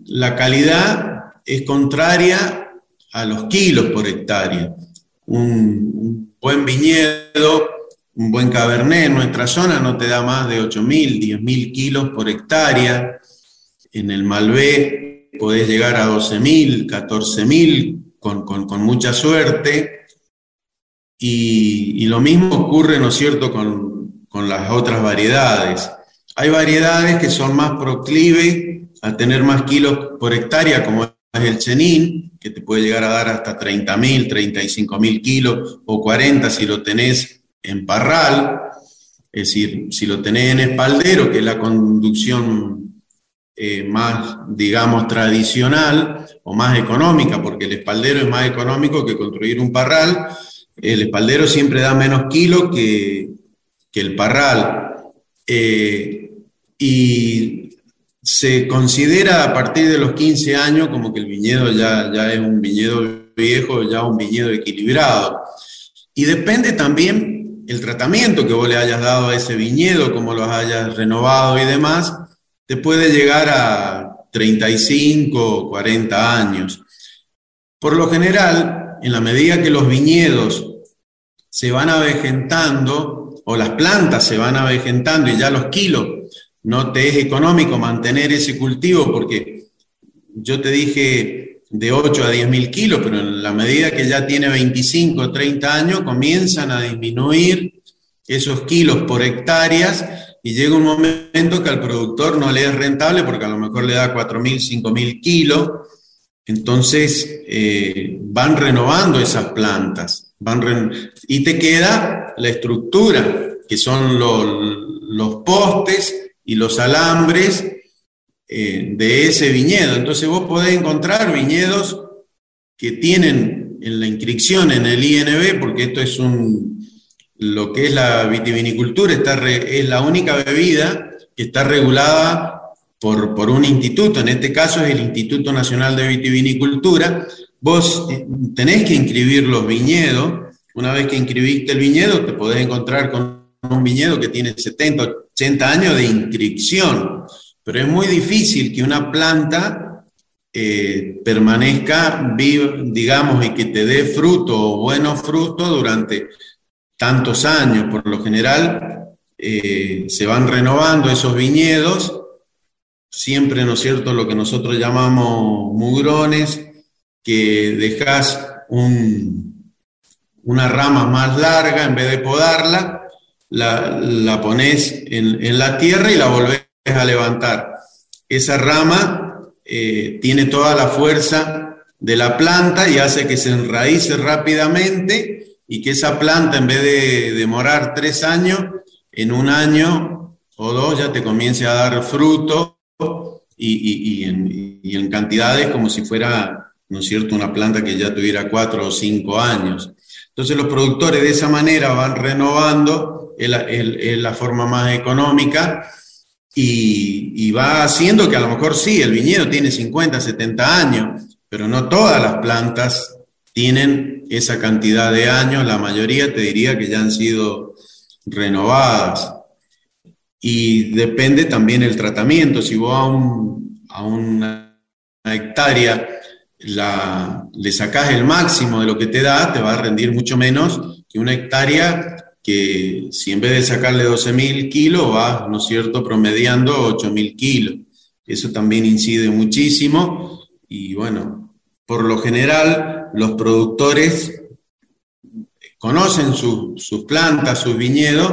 la calidad es contraria a los kilos por hectárea. Un, buen viñedo, un buen cabernet en nuestra zona no te da más de 8.000, 10.000 kilos por hectárea. En el Malvé podés llegar a 12.000, 14.000 con, con, mucha suerte. Y, lo mismo ocurre, ¿no es cierto?, con, con las otras variedades. Hay variedades que son más proclives a tener más kilos por hectárea, como es el chenín, que te puede llegar a dar hasta 30.000, 35.000 kilos o 40 si lo tenés en parral, es decir, si lo tenés en espaldero, que es la conducción eh, más, digamos, tradicional o más económica, porque el espaldero es más económico que construir un parral, el espaldero siempre da menos kilos que, el parral. Eh, y se considera a partir de los 15 años como que el viñedo ya, ya es un viñedo viejo, ya un viñedo equilibrado. Y depende también el tratamiento que vos le hayas dado a ese viñedo, cómo lo hayas renovado y demás, te puede llegar a 35 o 40 años. Por lo general, en la medida que los viñedos se van avejentando o las plantas se van avejentando y ya los kilos no te es económico mantener ese cultivo porque yo te dije de 8 a 10 mil kilos, pero en la medida que ya tiene 25 o 30 años comienzan a disminuir esos kilos por hectáreas y llega un momento que al productor no le es rentable porque a lo mejor le da 4 mil, 5 mil kilos. Entonces eh, van renovando esas plantas van y te queda la estructura, que son los, los postes y los alambres eh, de ese viñedo. Entonces vos podés encontrar viñedos que tienen en la inscripción en el INB, porque esto es un, lo que es la vitivinicultura, está es la única bebida que está regulada por, por, un instituto, en este caso es el Instituto Nacional de Vitivinicultura. Vos eh, tenés que inscribir los viñedos, una vez que inscribiste el viñedo, te podés encontrar con un viñedo que tiene 70, 80 años de inscripción, pero es muy difícil que una planta eh, permanezca viva, digamos, y que te dé fruto o buenos frutos durante tantos años. Por lo general, eh, se van renovando esos viñedos, siempre, ¿no es cierto?, lo que nosotros llamamos mugrones, que dejas una rama más larga en vez de podarla, la, pones en, la tierra y la volvés a levantar. Esa rama eh, tiene toda la fuerza de la planta y hace que se enraíce rápidamente y que esa planta, en vez de demorar tres años, en un año o dos ya te comience a dar fruto y, en, y en cantidades como si fuera, ¿no es cierto?, una planta que ya tuviera cuatro o cinco años. Entonces los productores de esa manera van renovando es la, forma más económica y, va haciendo que a lo mejor sí, el viñedo tiene 50, 70 años, pero no todas las plantas tienen esa cantidad de años, la mayoría te diría que ya han sido renovadas. Y depende también el tratamiento, si vos a, una hectárea la, le sacás el máximo de lo que te da, te va a rendir mucho menos que una hectárea que si en vez de sacarle 12.000 kilos va, ¿no es cierto?, promediando 8.000 kilos. Eso también incide muchísimo y bueno, por lo general los productores conocen sus plantas, sus viñedos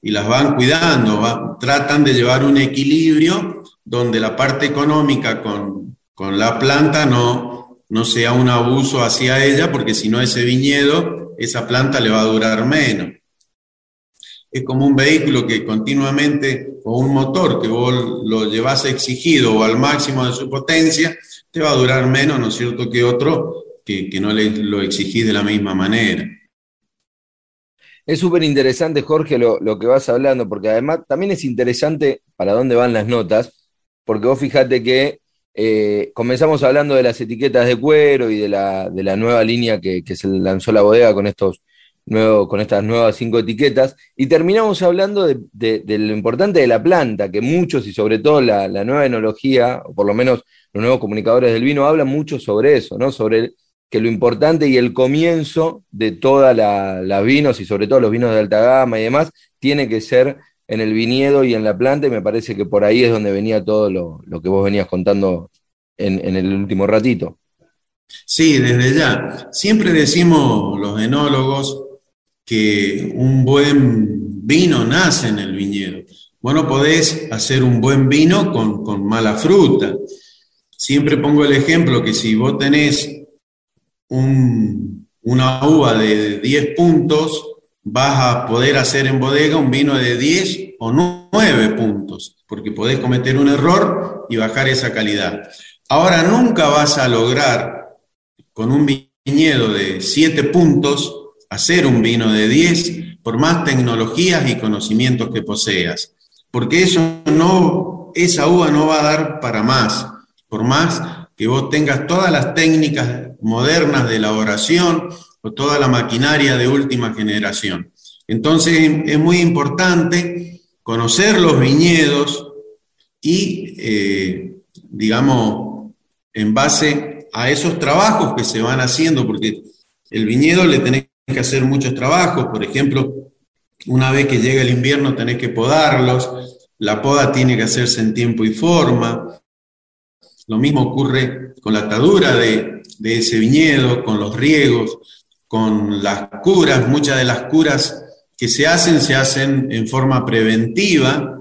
y las van cuidando, tratan de llevar un equilibrio donde la parte económica con, con la planta no, no sea un abuso hacia ella, porque si no ese viñedo, esa planta le va a durar menos es como un vehículo que continuamente, o un motor que vos lo llevas exigido o al máximo de su potencia, te va a durar menos, ¿no es cierto?, que otro que, no le, lo exigís de la misma manera. Es súper interesante, Jorge, lo, que vas hablando, porque además también es interesante para dónde van las notas, porque vos fijate que eh, comenzamos hablando de las etiquetas de cuero y de la, de la nueva línea que, que, se lanzó la bodega con estos nuevo, con estas nuevas cinco etiquetas, y terminamos hablando de, lo importante de la planta, que muchos y sobre todo la, nueva enología, o por lo menos los nuevos comunicadores del vino, hablan mucho sobre eso, ¿no? Sobre que lo importante y el comienzo de todas las vinos y sobre todo los vinos de alta gama y demás, tiene que ser en el viñedo y en la planta, y me parece que por ahí es donde venía todo lo, que vos venías contando en, en el último ratito. Sí, desde ya. Siempre decimos los enólogos que un buen vino nace en el viñedo. Bueno, podés hacer un buen vino con, mala fruta. Siempre pongo el ejemplo que si vos tenés una uva de 10 puntos, vas a poder hacer en bodega un vino de 10 o 9 puntos, porque podés cometer un error y bajar esa calidad. Ahora nunca vas a lograr con un viñedo de 7 puntos hacer un vino de 10 por más tecnologías y conocimientos que poseas, porque eso no, esa uva no va a dar para más, por más que vos tengas todas las técnicas modernas de elaboración o toda la maquinaria de última generación. Entonces es muy importante conocer los viñedos y, eh, digamos, en base a esos trabajos que se van haciendo, porque el viñedo le tenés que hacer muchos trabajos, por ejemplo, una vez que llega el invierno tenés que podarlos, la poda tiene que hacerse en tiempo y forma. Lo mismo ocurre con la atadura de, ese viñedo, con los riegos, con las curas. Muchas de las curas que se hacen se hacen en forma preventiva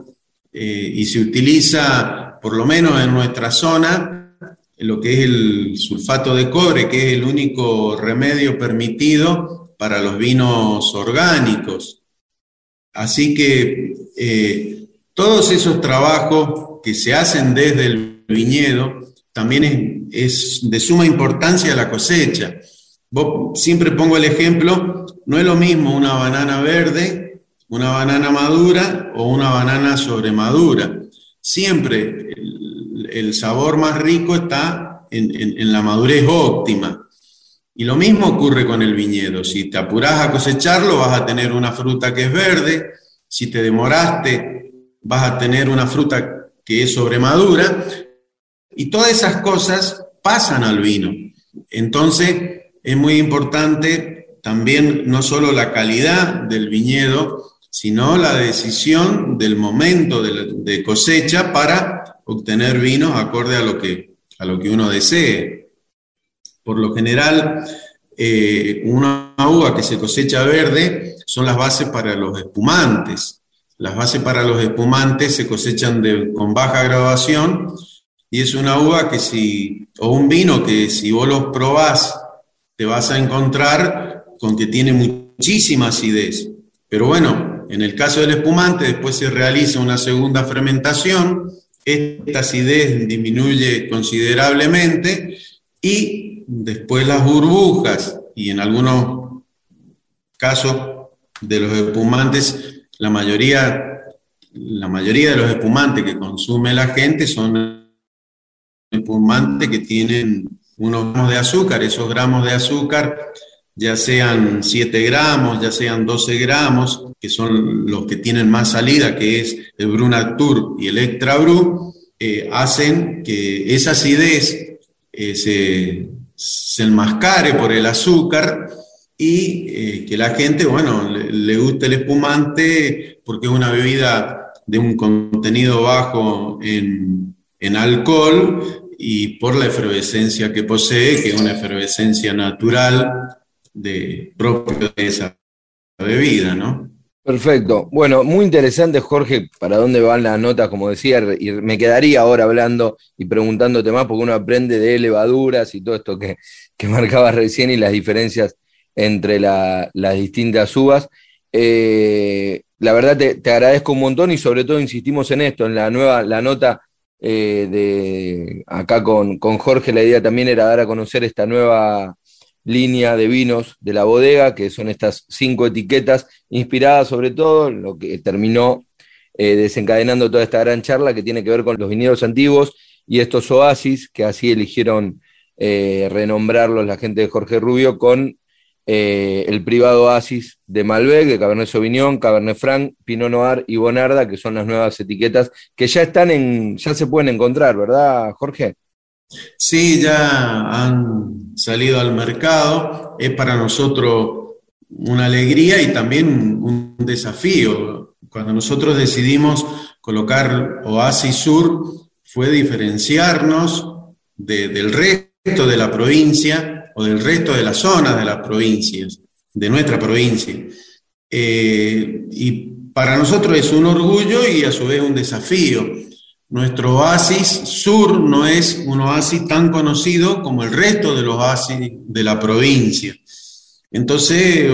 eh, y se utiliza, por lo menos en nuestra zona, lo que es el sulfato de cobre, que es el único remedio permitido para los vinos orgánicos. Así que eh, todos esos trabajos que se hacen desde el viñedo también es, de suma importancia la cosecha. siempre pongo el ejemplo, no es lo mismo una banana verde, una banana madura o una banana sobremadura. Siempre el, sabor más rico está en la madurez óptima. Y lo mismo ocurre con el viñedo. Si te apurás a cosecharlo, vas a tener una fruta que es verde. Si te demoraste, vas a tener una fruta que es sobremadura. Y todas esas cosas pasan al vino. Entonces, es muy importante también no solo la calidad del viñedo, sino la decisión del momento de, cosecha para obtener vinos acorde a lo que, a lo que uno desee. Por lo general, eh, una uva que se cosecha verde son las bases para los espumantes. Las bases para los espumantes se cosechan con baja graduación y es una uva que si, o un vino que si vos los probás, te vas a encontrar con que tiene muchísima acidez. Pero bueno, en el caso del espumante, después se realiza una segunda fermentación, esta acidez disminuye considerablemente y después las burbujas y en algunos casos de los espumantes, la mayoría, la mayoría de los espumantes que consume la gente son espumantes que tienen unos gramos de azúcar, esos gramos de azúcar ya sean 7 gramos, ya sean 12 gramos, que son los que tienen más salida, que es el Brunatur y el Extra Bru, eh, hacen que esa acidez eh, se, se enmascare por el azúcar y eh, que la gente, bueno, le, guste el espumante porque es una bebida de un contenido bajo en, alcohol y por la efervescencia que posee, que es una efervescencia natural de, propia de esa bebida, ¿no? Perfecto. Bueno, muy interesante, Jorge, para dónde van las notas, como decía, y me quedaría ahora hablando y preguntándote más, porque uno aprende de levaduras y todo esto que, que marcabas recién y las diferencias entre las distintas uvas. Eh, la verdad te, agradezco un montón y sobre todo insistimos en esto, en la nueva, la nota eh, de acá con, con, Jorge, la idea también era dar a conocer esta nueva línea de vinos de la bodega, que son estas cinco etiquetas, inspiradas sobre todo en lo que terminó eh, desencadenando toda esta gran charla que tiene que ver con los viñedos antiguos y estos oasis, que así eligieron renombrarlos la gente de Jorge Rubio con eh, el privado Oasis de Malbec, de Cabernet Sauvignon, Cabernet Franc, Pinot Noir y Bonarda, que son las nuevas etiquetas que ya están en, ya se pueden encontrar, ¿verdad, Jorge? Sí, ya han salido al mercado. Es para nosotros una alegría y también un desafío. Cuando nosotros decidimos colocar Oasis Sur, fue diferenciarnos del resto de la provincia o del resto de las zonas de las provincias, de nuestra provincia. Eh, y para nosotros es un orgullo y a su vez un desafío. Nuestro oasis sur no es un oasis tan conocido como el resto de los oasis de la provincia. Entonces,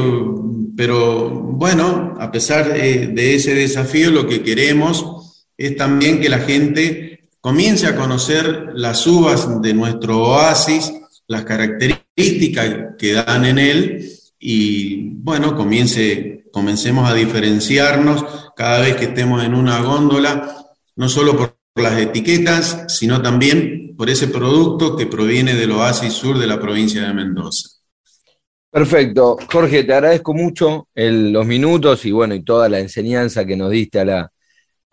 pero bueno, a pesar de ese desafío, lo que queremos es también que la gente comience a conocer las uvas de nuestro oasis, las características que dan en él y bueno, comience, comencemos a diferenciarnos cada vez que estemos en una góndola, no solo por las etiquetas, sino también por ese producto que proviene del oasis sur de la provincia de Mendoza. Perfecto. Jorge, te agradezco mucho los minutos y bueno, y toda la enseñanza que nos diste a la,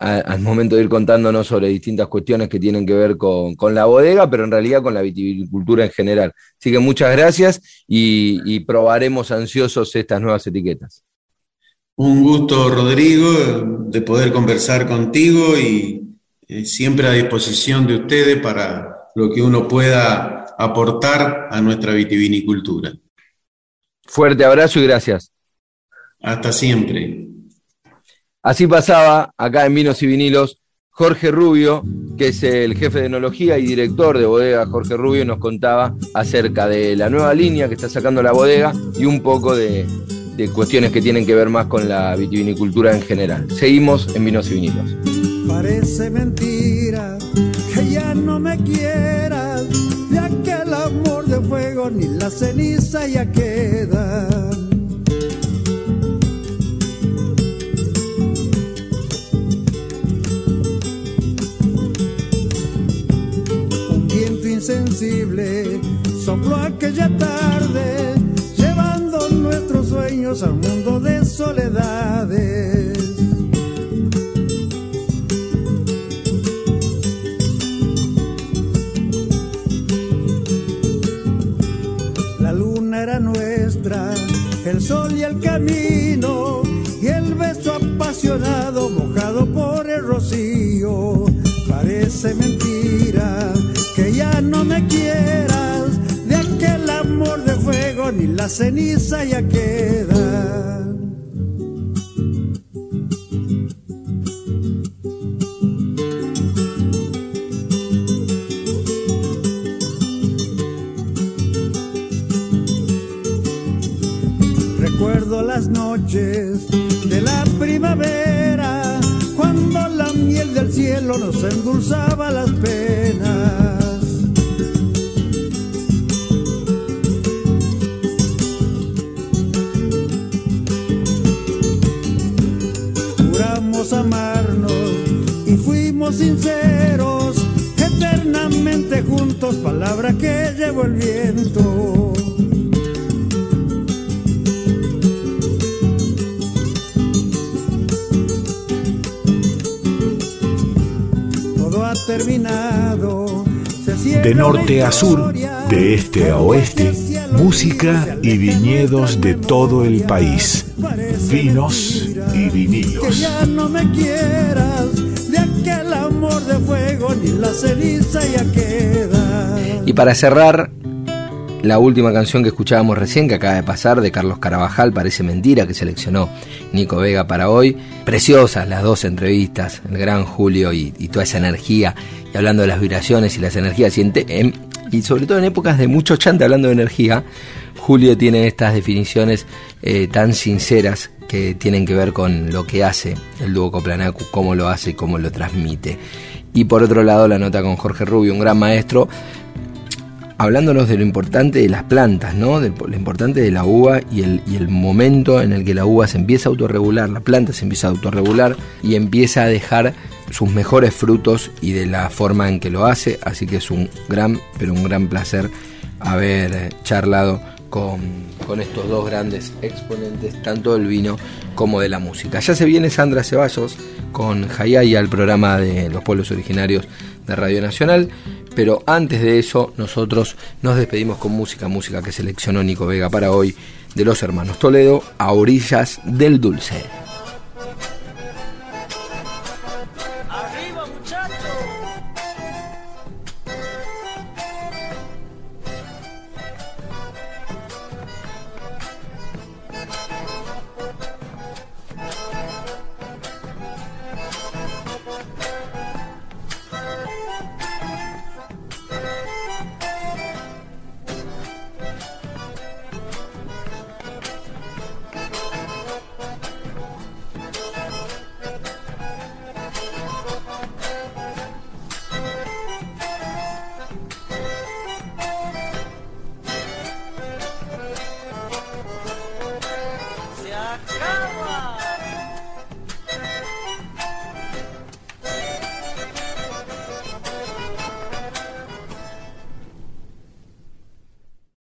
al momento de ir contándonos sobre distintas cuestiones que tienen que ver con, la bodega, pero en realidad con la viticultura en general. Así que muchas gracias y, probaremos ansiosos estas nuevas etiquetas. Un gusto, Rodrigo, de poder conversar contigo y eh, siempre a disposición de ustedes para lo que uno pueda aportar a nuestra vitivinicultura. Fuerte abrazo y gracias. Hasta siempre. Así pasaba acá en Vinos y Vinilos Jorge Rubio, que es el jefe de enología y director de bodega Jorge Rubio, nos contaba acerca de la nueva línea que está sacando la bodega y un poco de, cuestiones que tienen que ver más con la vitivinicultura en general. Seguimos en Vinos y Vinilos. Parece mentira que ya no me quieras, ya que el amor de fuego ni la ceniza ya queda sensible sopló aquella tarde, llevando nuestros sueños a un mundo de soledades. El sol y el camino, y el beso apasionado mojado por el rocío. Parece mentira ya no me quieras, de aquel amor de fuego ni la ceniza ya queda. Y viñedos de todo el país. Vinos y vinilos. ya no me quieras, de aquel amor de fuego ni la ceniza ya queda. Y para cerrar, la última canción que escuchábamos recién, que acaba de pasar, de Carlos Carabajal, Parece Mentira, que seleccionó Nico Vega para hoy. Preciosas las dos entrevistas, el gran Julio y, toda esa energía, y hablando de las vibraciones y las energías, y, y sobre todo en épocas de mucho chante hablando de energía, Julio tiene estas definiciones eh, tan sinceras que tienen que ver con lo que hace el dúo Coplanacu, cómo lo hace y cómo lo transmite. Y por otro lado, la nota con Jorge Rubio, un gran maestro, hablándonos de lo importante de las plantas, ¿no? De lo importante de la uva y el, y el momento en el que la uva se empieza a autorregular, la planta se empieza a autorregular y empieza a dejar sus mejores frutos y de la forma en que lo hace. Así que es un gran, pero un gran placer haber eh, charlado con, con, estos dos grandes exponentes, tanto del vino como de la música. Ya se viene Sandra Ceballos con Hayaya, el programa de los pueblos originarios de Radio Nacional. Pero antes de eso, nosotros nos despedimos con música, música que seleccionó Nico Vega para hoy, de los hermanos Toledo, a orillas del dulce.